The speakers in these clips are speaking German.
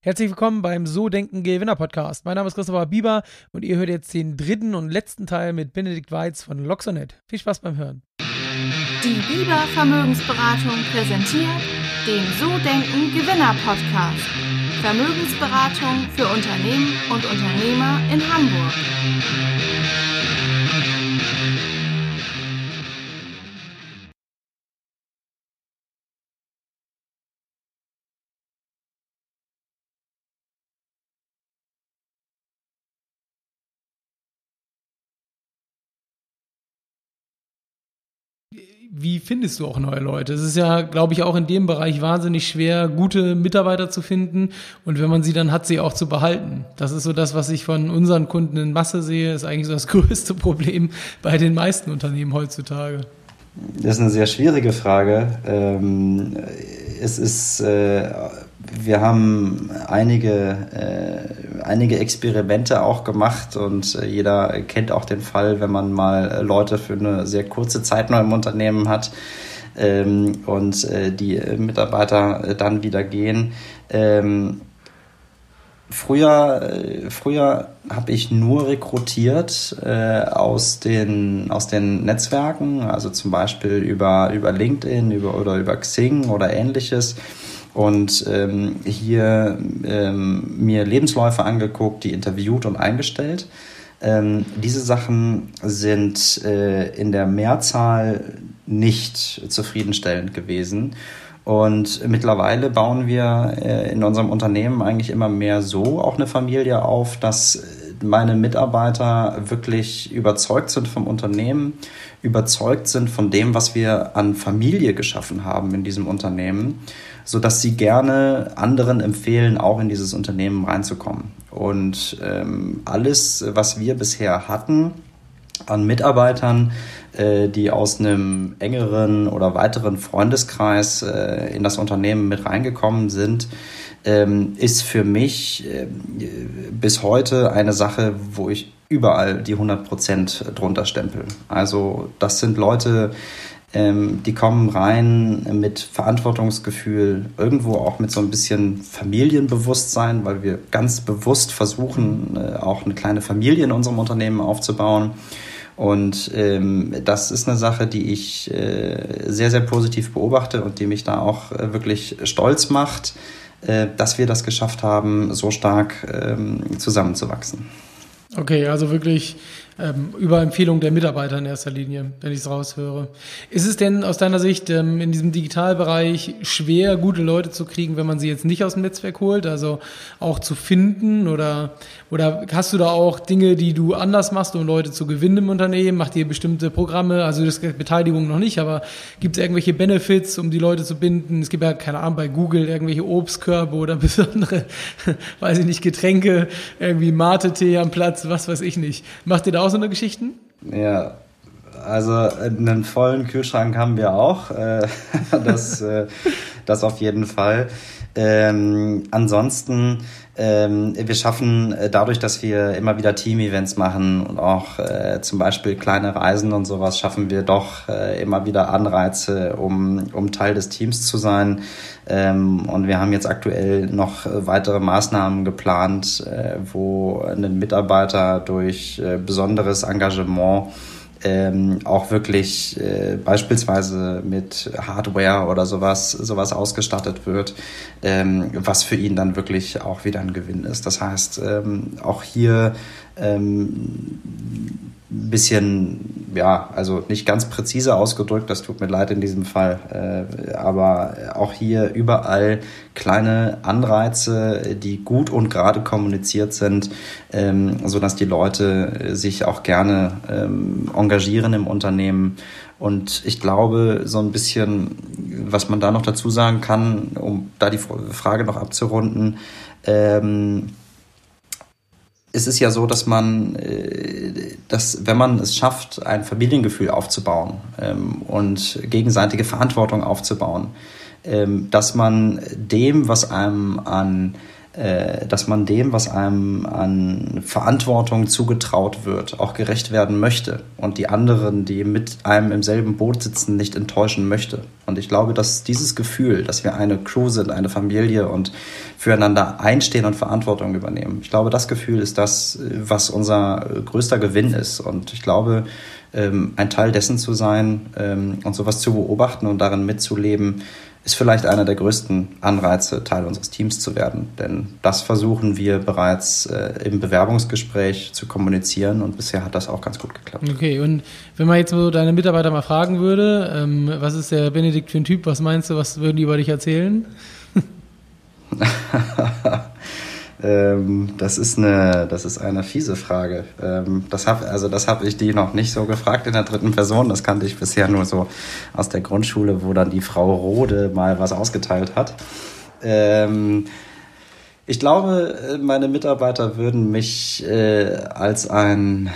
Herzlich willkommen beim So Denken Gewinner Podcast. Mein Name ist Christopher Bieber und ihr hört jetzt den dritten und letzten Teil mit Benedikt Weiz von Loxonet. Viel Spaß beim Hören. Die Bieber Vermögensberatung präsentiert den So Denken Gewinner Podcast. Vermögensberatung für Unternehmen und Unternehmer in Hamburg. Wie findest du auch neue Leute? Es ist ja, glaube ich, auch in dem Bereich wahnsinnig schwer, gute Mitarbeiter zu finden. Und wenn man sie dann hat, sie auch zu behalten. Das ist so das, was ich von unseren Kunden in Masse sehe, ist eigentlich so das größte Problem bei den meisten Unternehmen heutzutage. Das ist eine sehr schwierige Frage. Ähm, es ist, äh, wir haben einige, äh, einige Experimente auch gemacht und äh, jeder kennt auch den Fall, wenn man mal Leute für eine sehr kurze Zeit noch im Unternehmen hat ähm, und die Mitarbeiter dann wieder gehen. Ähm, früher äh, früher habe ich nur rekrutiert äh, aus, den, aus den Netzwerken, also zum Beispiel über, über LinkedIn über, oder über Xing oder ähnliches und ähm, hier ähm, mir Lebensläufe angeguckt, die interviewt und eingestellt. Ähm, diese Sachen sind äh, in der Mehrzahl nicht zufriedenstellend gewesen. Und mittlerweile bauen wir äh, in unserem Unternehmen eigentlich immer mehr so auch eine Familie auf, dass meine Mitarbeiter wirklich überzeugt sind vom Unternehmen, überzeugt sind von dem, was wir an Familie geschaffen haben in diesem Unternehmen so dass sie gerne anderen empfehlen, auch in dieses Unternehmen reinzukommen. Und ähm, alles, was wir bisher hatten an Mitarbeitern, die aus einem engeren oder weiteren Freundeskreis äh, in das Unternehmen mit reingekommen sind, ähm, ist für mich äh, bis heute eine Sache, wo ich überall die 100 Prozent drunter stempel. Also das sind Leute, ähm, die kommen rein mit Verantwortungsgefühl, irgendwo auch mit so ein bisschen Familienbewusstsein, weil wir ganz bewusst versuchen, äh, auch eine kleine Familie in unserem Unternehmen aufzubauen. Und ähm, das ist eine Sache, die ich äh, sehr, sehr positiv beobachte und die mich da auch äh, wirklich stolz macht, äh, dass wir das geschafft haben, so stark ähm, zusammenzuwachsen. Okay, also wirklich ähm, über Empfehlung der Mitarbeiter in erster Linie, wenn ich es raushöre. Ist es denn aus deiner Sicht ähm, in diesem Digitalbereich schwer, gute Leute zu kriegen, wenn man sie jetzt nicht aus dem Netzwerk holt, also auch zu finden oder, oder hast du da auch Dinge, die du anders machst, um Leute zu gewinnen im Unternehmen? Macht ihr bestimmte Programme, also das Beteiligung noch nicht, aber gibt es irgendwelche Benefits, um die Leute zu binden? Es gibt ja, keine Ahnung, bei Google irgendwelche Obstkörbe oder besondere, weiß ich nicht, Getränke, irgendwie Mate-Tee am Platz, was weiß ich nicht. Macht ihr da auch auch so eine Geschichten? Ja, also einen vollen Kühlschrank haben wir auch. Äh, das, äh, das auf jeden Fall. Ähm, ansonsten, ähm, wir schaffen äh, dadurch, dass wir immer wieder Team-Events machen und auch äh, zum Beispiel kleine Reisen und sowas, schaffen wir doch äh, immer wieder Anreize, um, um Teil des Teams zu sein. Ähm, und wir haben jetzt aktuell noch weitere Maßnahmen geplant, äh, wo ein Mitarbeiter durch äh, besonderes Engagement ähm, auch wirklich äh, beispielsweise mit Hardware oder sowas, sowas ausgestattet wird, ähm, was für ihn dann wirklich auch wieder ein Gewinn ist. Das heißt, ähm, auch hier ähm, bisschen, ja, also nicht ganz präzise ausgedrückt, das tut mir leid in diesem Fall, äh, aber auch hier überall kleine Anreize, die gut und gerade kommuniziert sind, ähm, so dass die Leute sich auch gerne ähm, engagieren im Unternehmen. Und ich glaube, so ein bisschen, was man da noch dazu sagen kann, um da die Frage noch abzurunden, ähm, es ist ja so, dass man, äh, dass wenn man es schafft, ein Familiengefühl aufzubauen ähm, und gegenseitige Verantwortung aufzubauen, ähm, dass man dem, was einem an dass man dem, was einem an Verantwortung zugetraut wird, auch gerecht werden möchte und die anderen, die mit einem im selben Boot sitzen, nicht enttäuschen möchte. Und ich glaube, dass dieses Gefühl, dass wir eine Crew sind, eine Familie und füreinander einstehen und Verantwortung übernehmen, ich glaube, das Gefühl ist das, was unser größter Gewinn ist. Und ich glaube, ähm, ein Teil dessen zu sein ähm, und sowas zu beobachten und darin mitzuleben, ist vielleicht einer der größten Anreize, Teil unseres Teams zu werden. Denn das versuchen wir bereits äh, im Bewerbungsgespräch zu kommunizieren und bisher hat das auch ganz gut geklappt. Okay, und wenn man jetzt so deine Mitarbeiter mal fragen würde, ähm, was ist der Benedikt für ein Typ, was meinst du, was würden die über dich erzählen? Ähm, das ist eine, das ist eine fiese Frage. Ähm, das hab, also das habe ich die noch nicht so gefragt in der dritten Person. Das kannte ich bisher nur so aus der Grundschule, wo dann die Frau Rode mal was ausgeteilt hat. Ähm, ich glaube, meine Mitarbeiter würden mich äh, als einen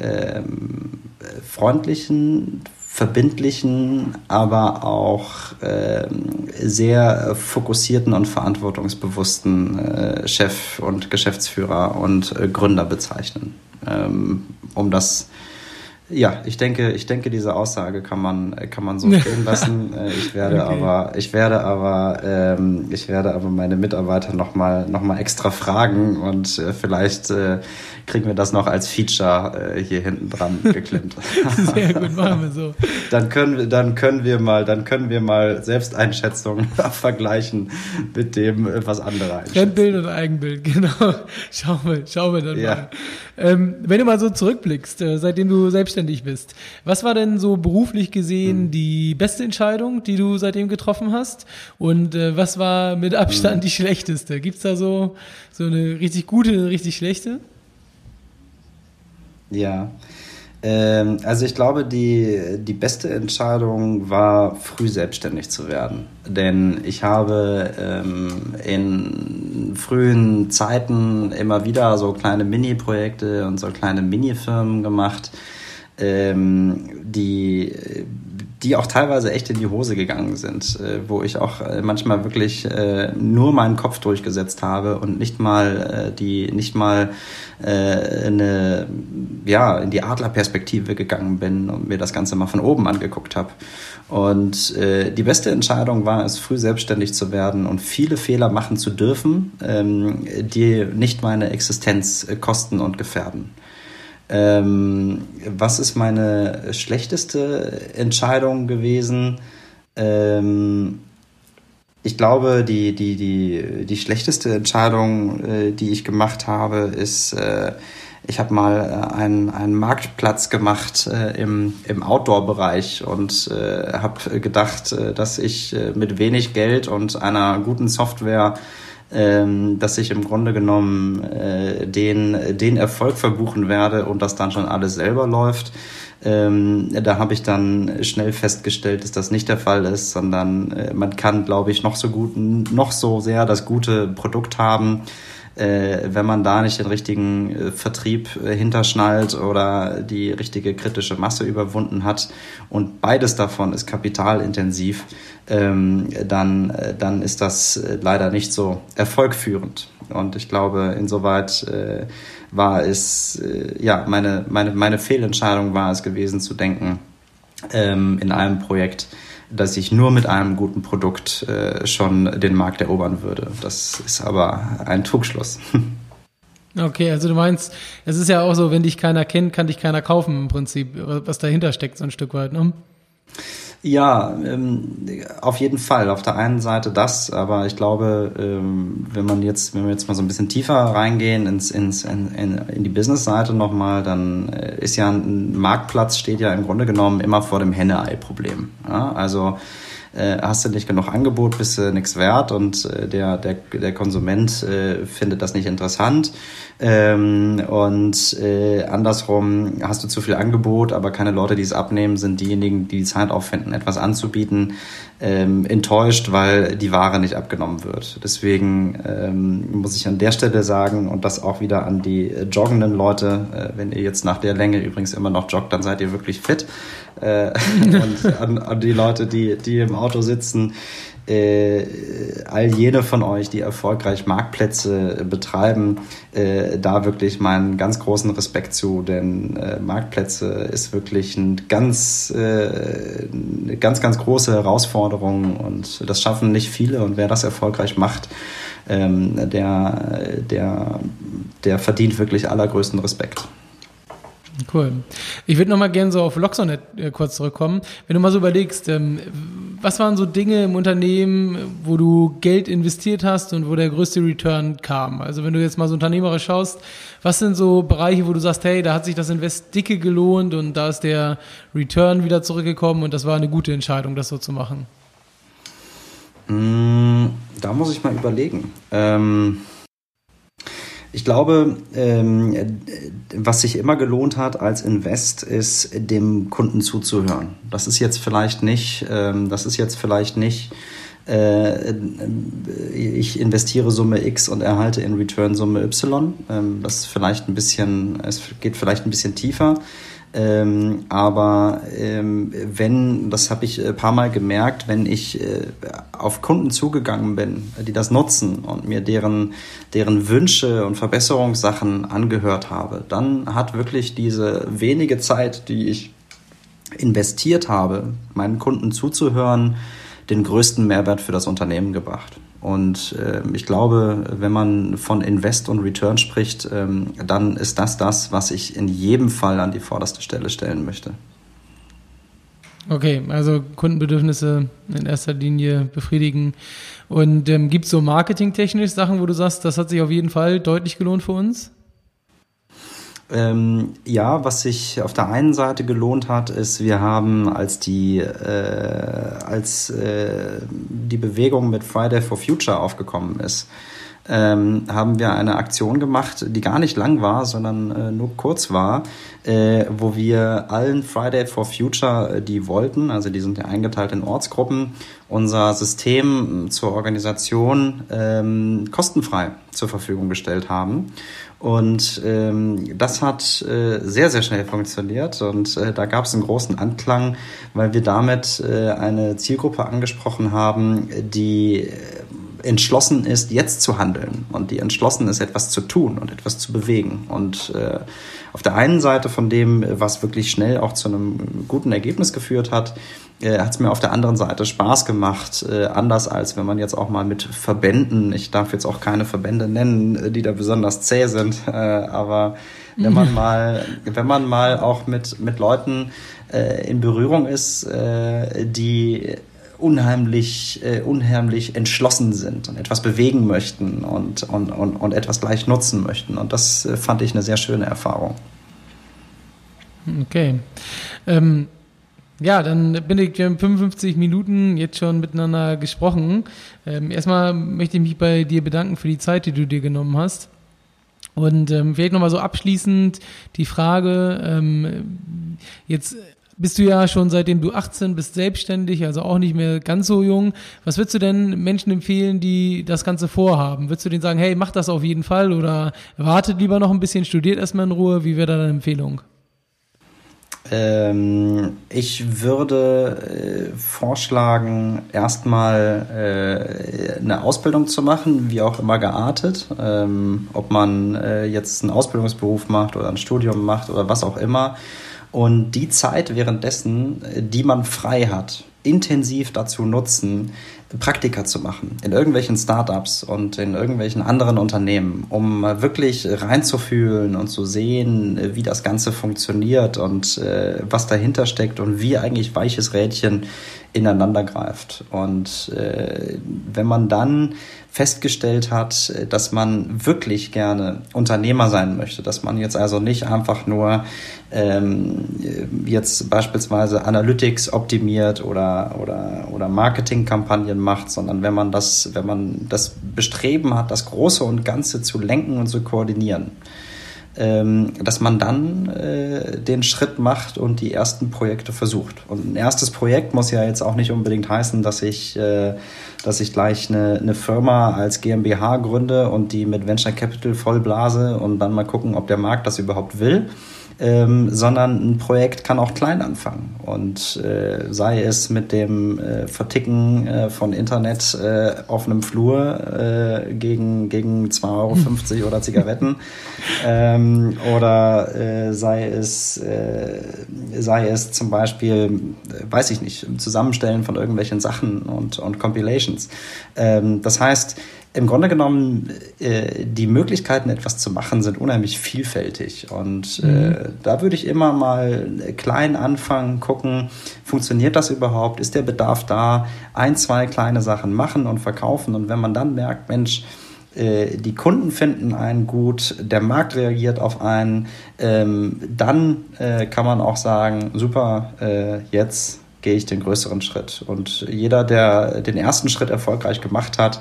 ähm, freundlichen, verbindlichen, aber auch äh, sehr fokussierten und verantwortungsbewussten äh, Chef und Geschäftsführer und äh, Gründer bezeichnen. Ähm, um das ja, ich denke, ich denke, diese Aussage kann man, kann man so stehen lassen. Äh, ich werde okay. aber, ich werde aber, ähm, ich werde aber meine Mitarbeiter nochmal noch mal extra fragen und äh, vielleicht äh, kriegen wir das noch als Feature äh, hier hinten dran geklemmt. Sehr gut, machen wir so. dann können wir, dann können wir mal, dann können wir mal Selbsteinschätzungen vergleichen mit dem, äh, was andere einschätzen. Fremdbild und Eigenbild, genau. Schauen wir, schauen wir dann ja. mal. Ähm, wenn du mal so zurückblickst, äh, seitdem du selbstständig bist, was war denn so beruflich gesehen hm. die beste Entscheidung, die du seitdem getroffen hast? Und äh, was war mit Abstand hm. die schlechteste? Gibt's da so, so eine richtig gute, eine richtig schlechte? Ja. Ähm, also ich glaube, die, die beste Entscheidung war, früh selbstständig zu werden. Denn ich habe ähm, in frühen Zeiten immer wieder so kleine Mini-Projekte und so kleine Mini-Firmen gemacht, ähm, die die auch teilweise echt in die Hose gegangen sind, äh, wo ich auch äh, manchmal wirklich äh, nur meinen Kopf durchgesetzt habe und nicht mal die nicht mal eine ja in die Adlerperspektive gegangen bin und mir das Ganze mal von oben angeguckt habe. Und äh, die beste Entscheidung war es, früh selbstständig zu werden und viele Fehler machen zu dürfen, ähm, die nicht meine Existenz kosten und gefährden. Ähm, was ist meine schlechteste Entscheidung gewesen? Ähm, ich glaube, die, die, die, die schlechteste Entscheidung, äh, die ich gemacht habe, ist, äh, ich habe mal äh, einen, einen Marktplatz gemacht äh, im, im Outdoor-Bereich und äh, habe gedacht, äh, dass ich äh, mit wenig Geld und einer guten Software dass ich im Grunde genommen äh, den, den Erfolg verbuchen werde und das dann schon alles selber läuft. Ähm, da habe ich dann schnell festgestellt, dass das nicht der Fall ist, sondern äh, man kann, glaube ich, noch so gut, noch so sehr das gute Produkt haben äh, wenn man da nicht den richtigen äh, Vertrieb äh, hinterschnallt oder die richtige kritische Masse überwunden hat und beides davon ist kapitalintensiv, ähm, dann, äh, dann ist das äh, leider nicht so erfolgführend. Und ich glaube, insoweit äh, war es, ja, meine, meine, meine Fehlentscheidung war es gewesen zu denken, ähm, in einem Projekt, dass ich nur mit einem guten Produkt äh, schon den Markt erobern würde. Das ist aber ein Trugschluss. Okay, also du meinst, es ist ja auch so, wenn dich keiner kennt, kann dich keiner kaufen im Prinzip, was dahinter steckt so ein Stück weit, ne? Ja, ähm, auf jeden Fall. Auf der einen Seite das, aber ich glaube, ähm, wenn man jetzt, wenn wir jetzt mal so ein bisschen tiefer reingehen ins, ins, in, in, in die Business-Seite nochmal, dann äh, ist ja ein Marktplatz steht ja im Grunde genommen immer vor dem Henne-Ei-Problem. Ja? Also äh, hast du nicht genug Angebot, bist du nichts wert und äh, der, der, der Konsument äh, findet das nicht interessant. Ähm, und äh, andersrum hast du zu viel Angebot, aber keine Leute, die es abnehmen, sind diejenigen, die die Zeit auffinden, etwas anzubieten, ähm, enttäuscht, weil die Ware nicht abgenommen wird. Deswegen ähm, muss ich an der Stelle sagen und das auch wieder an die äh, joggenden Leute, äh, wenn ihr jetzt nach der Länge übrigens immer noch joggt, dann seid ihr wirklich fit. Äh, und an, an die Leute, die, die im Auto sitzen, äh, all jene von euch, die erfolgreich Marktplätze betreiben, äh, da wirklich meinen ganz großen Respekt zu, denn äh, Marktplätze ist wirklich ein ganz, äh, eine ganz, ganz große Herausforderung und das schaffen nicht viele und wer das erfolgreich macht, ähm, der, der, der verdient wirklich allergrößten Respekt. Cool. Ich würde nochmal gerne so auf Loxonet äh, kurz zurückkommen. Wenn du mal so überlegst, ähm, was waren so Dinge im Unternehmen, wo du Geld investiert hast und wo der größte Return kam? Also wenn du jetzt mal so unternehmerisch schaust, was sind so Bereiche, wo du sagst, hey, da hat sich das Invest dicke gelohnt und da ist der Return wieder zurückgekommen und das war eine gute Entscheidung, das so zu machen? Mm, da muss ich mal überlegen. Ähm ich glaube, ähm, was sich immer gelohnt hat als Invest, ist dem Kunden zuzuhören. Das ist jetzt vielleicht nicht, ähm, das ist jetzt vielleicht nicht, äh, ich investiere Summe X und erhalte in Return Summe Y. Ähm, das ist vielleicht ein bisschen, es geht vielleicht ein bisschen tiefer. Ähm, aber ähm, wenn, das habe ich ein paar Mal gemerkt, wenn ich äh, auf Kunden zugegangen bin, die das nutzen und mir deren, deren Wünsche und Verbesserungssachen angehört habe, dann hat wirklich diese wenige Zeit, die ich investiert habe, meinen Kunden zuzuhören, den größten Mehrwert für das Unternehmen gebracht. Und äh, ich glaube, wenn man von Invest und Return spricht, ähm, dann ist das das, was ich in jedem Fall an die vorderste Stelle stellen möchte. Okay, also Kundenbedürfnisse in erster Linie befriedigen. Und ähm, gibt es so marketingtechnisch Sachen, wo du sagst, das hat sich auf jeden Fall deutlich gelohnt für uns? Ähm, ja, was sich auf der einen Seite gelohnt hat, ist, wir haben als die, äh, als äh, die Bewegung mit Friday for Future aufgekommen ist, ähm, haben wir eine Aktion gemacht, die gar nicht lang war, sondern äh, nur kurz war, äh, wo wir allen Friday for Future, äh, die wollten, also die sind ja eingeteilt in Ortsgruppen, unser System zur Organisation ähm, kostenfrei zur Verfügung gestellt haben. Und ähm, das hat äh, sehr, sehr schnell funktioniert und äh, da gab es einen großen Anklang, weil wir damit äh, eine Zielgruppe angesprochen haben, die äh, entschlossen ist, jetzt zu handeln und die entschlossen ist, etwas zu tun und etwas zu bewegen. Und äh, auf der einen Seite von dem, was wirklich schnell auch zu einem guten Ergebnis geführt hat, äh, hat es mir auf der anderen Seite Spaß gemacht, äh, anders als wenn man jetzt auch mal mit Verbänden, ich darf jetzt auch keine Verbände nennen, äh, die da besonders zäh sind, äh, aber wenn man mal, wenn man mal auch mit, mit Leuten äh, in Berührung ist, äh, die unheimlich, äh, unheimlich entschlossen sind und etwas bewegen möchten und, und, und, und etwas gleich nutzen möchten. Und das äh, fand ich eine sehr schöne Erfahrung. Okay. Ähm ja, dann bin ich, wir haben 55 Minuten jetzt schon miteinander gesprochen. Ähm, erstmal möchte ich mich bei dir bedanken für die Zeit, die du dir genommen hast. Und ähm, vielleicht nochmal so abschließend die Frage, ähm, jetzt bist du ja schon seitdem du 18 bist selbstständig, also auch nicht mehr ganz so jung. Was würdest du denn Menschen empfehlen, die das Ganze vorhaben? Würdest du denen sagen, hey, mach das auf jeden Fall oder wartet lieber noch ein bisschen, studiert erstmal in Ruhe? Wie wäre da deine Empfehlung? Ähm, ich würde äh, vorschlagen, erstmal äh, eine Ausbildung zu machen, wie auch immer geartet. Ähm, ob man äh, jetzt einen Ausbildungsberuf macht oder ein Studium macht oder was auch immer. Und die Zeit währenddessen, äh, die man frei hat, intensiv dazu nutzen, Praktika zu machen in irgendwelchen Startups und in irgendwelchen anderen Unternehmen, um wirklich reinzufühlen und zu sehen, wie das Ganze funktioniert und äh, was dahinter steckt und wie eigentlich weiches Rädchen ineinander greift. Und äh, wenn man dann festgestellt hat, dass man wirklich gerne Unternehmer sein möchte, dass man jetzt also nicht einfach nur ähm, jetzt beispielsweise Analytics optimiert oder, oder, oder Marketingkampagnen macht, sondern wenn man das, wenn man das Bestreben hat, das Große und Ganze zu lenken und zu koordinieren ähm, dass man dann äh, den Schritt macht und die ersten Projekte versucht. Und ein erstes Projekt muss ja jetzt auch nicht unbedingt heißen, dass ich, äh, dass ich gleich eine, eine Firma als GmbH gründe und die mit Venture Capital vollblase und dann mal gucken, ob der Markt das überhaupt will. Ähm, sondern ein Projekt kann auch klein anfangen. Und äh, sei es mit dem äh, Verticken äh, von Internet äh, auf einem Flur äh, gegen, gegen 2,50 Euro oder Zigaretten ähm, oder äh, sei, es, sei es zum Beispiel, weiß ich nicht, Zusammenstellen von irgendwelchen Sachen und, und Compilations. Ähm, das heißt, im Grunde genommen, äh, die Möglichkeiten, etwas zu machen, sind unheimlich vielfältig. Und äh, mhm. da würde ich immer mal klein anfangen, gucken, funktioniert das überhaupt? Ist der Bedarf da? Ein, zwei kleine Sachen machen und verkaufen. Und wenn man dann merkt, Mensch, äh, die Kunden finden einen gut, der Markt reagiert auf einen, ähm, dann äh, kann man auch sagen, super, äh, jetzt gehe ich den größeren Schritt. Und jeder, der den ersten Schritt erfolgreich gemacht hat,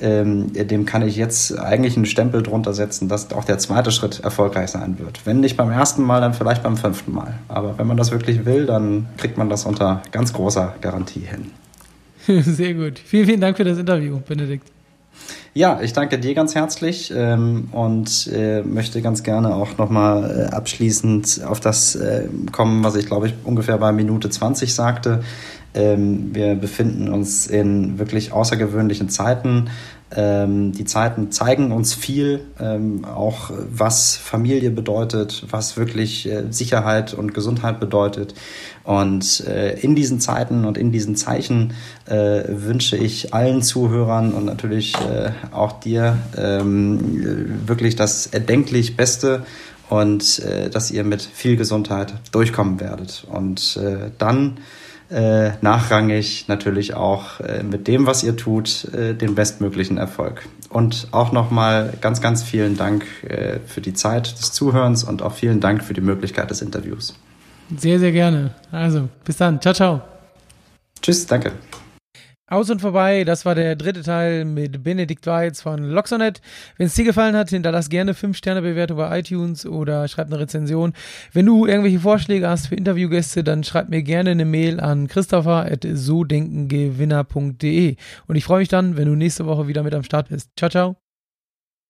ähm, dem kann ich jetzt eigentlich einen Stempel drunter setzen, dass auch der zweite Schritt erfolgreich sein wird. Wenn nicht beim ersten Mal, dann vielleicht beim fünften Mal. Aber wenn man das wirklich will, dann kriegt man das unter ganz großer Garantie hin. Sehr gut. Vielen, vielen Dank für das Interview, Benedikt. Ja, ich danke dir ganz herzlich ähm, und äh, möchte ganz gerne auch nochmal äh, abschließend auf das äh, kommen, was ich glaube ich ungefähr bei Minute 20 sagte. Ähm, wir befinden uns in wirklich außergewöhnlichen Zeiten. Ähm, die Zeiten zeigen uns viel, ähm, auch was Familie bedeutet, was wirklich äh, Sicherheit und Gesundheit bedeutet. Und äh, in diesen Zeiten und in diesen Zeichen äh, wünsche ich allen Zuhörern und natürlich äh, auch dir ähm, wirklich das erdenklich Beste und äh, dass ihr mit viel Gesundheit durchkommen werdet. Und äh, dann äh, nachrangig natürlich auch äh, mit dem, was ihr tut, äh, den bestmöglichen Erfolg. Und auch nochmal ganz, ganz vielen Dank äh, für die Zeit des Zuhörens und auch vielen Dank für die Möglichkeit des Interviews. Sehr, sehr gerne. Also, bis dann. Ciao, ciao. Tschüss, danke. Aus und vorbei, das war der dritte Teil mit Benedikt Weiz von Loxonet. Wenn es dir gefallen hat, hinterlass gerne 5-Sterne-Bewertung bei iTunes oder schreib eine Rezension. Wenn du irgendwelche Vorschläge hast für Interviewgäste, dann schreib mir gerne eine Mail an christopher.sodenkengewinner.de. Und ich freue mich dann, wenn du nächste Woche wieder mit am Start bist. Ciao, ciao.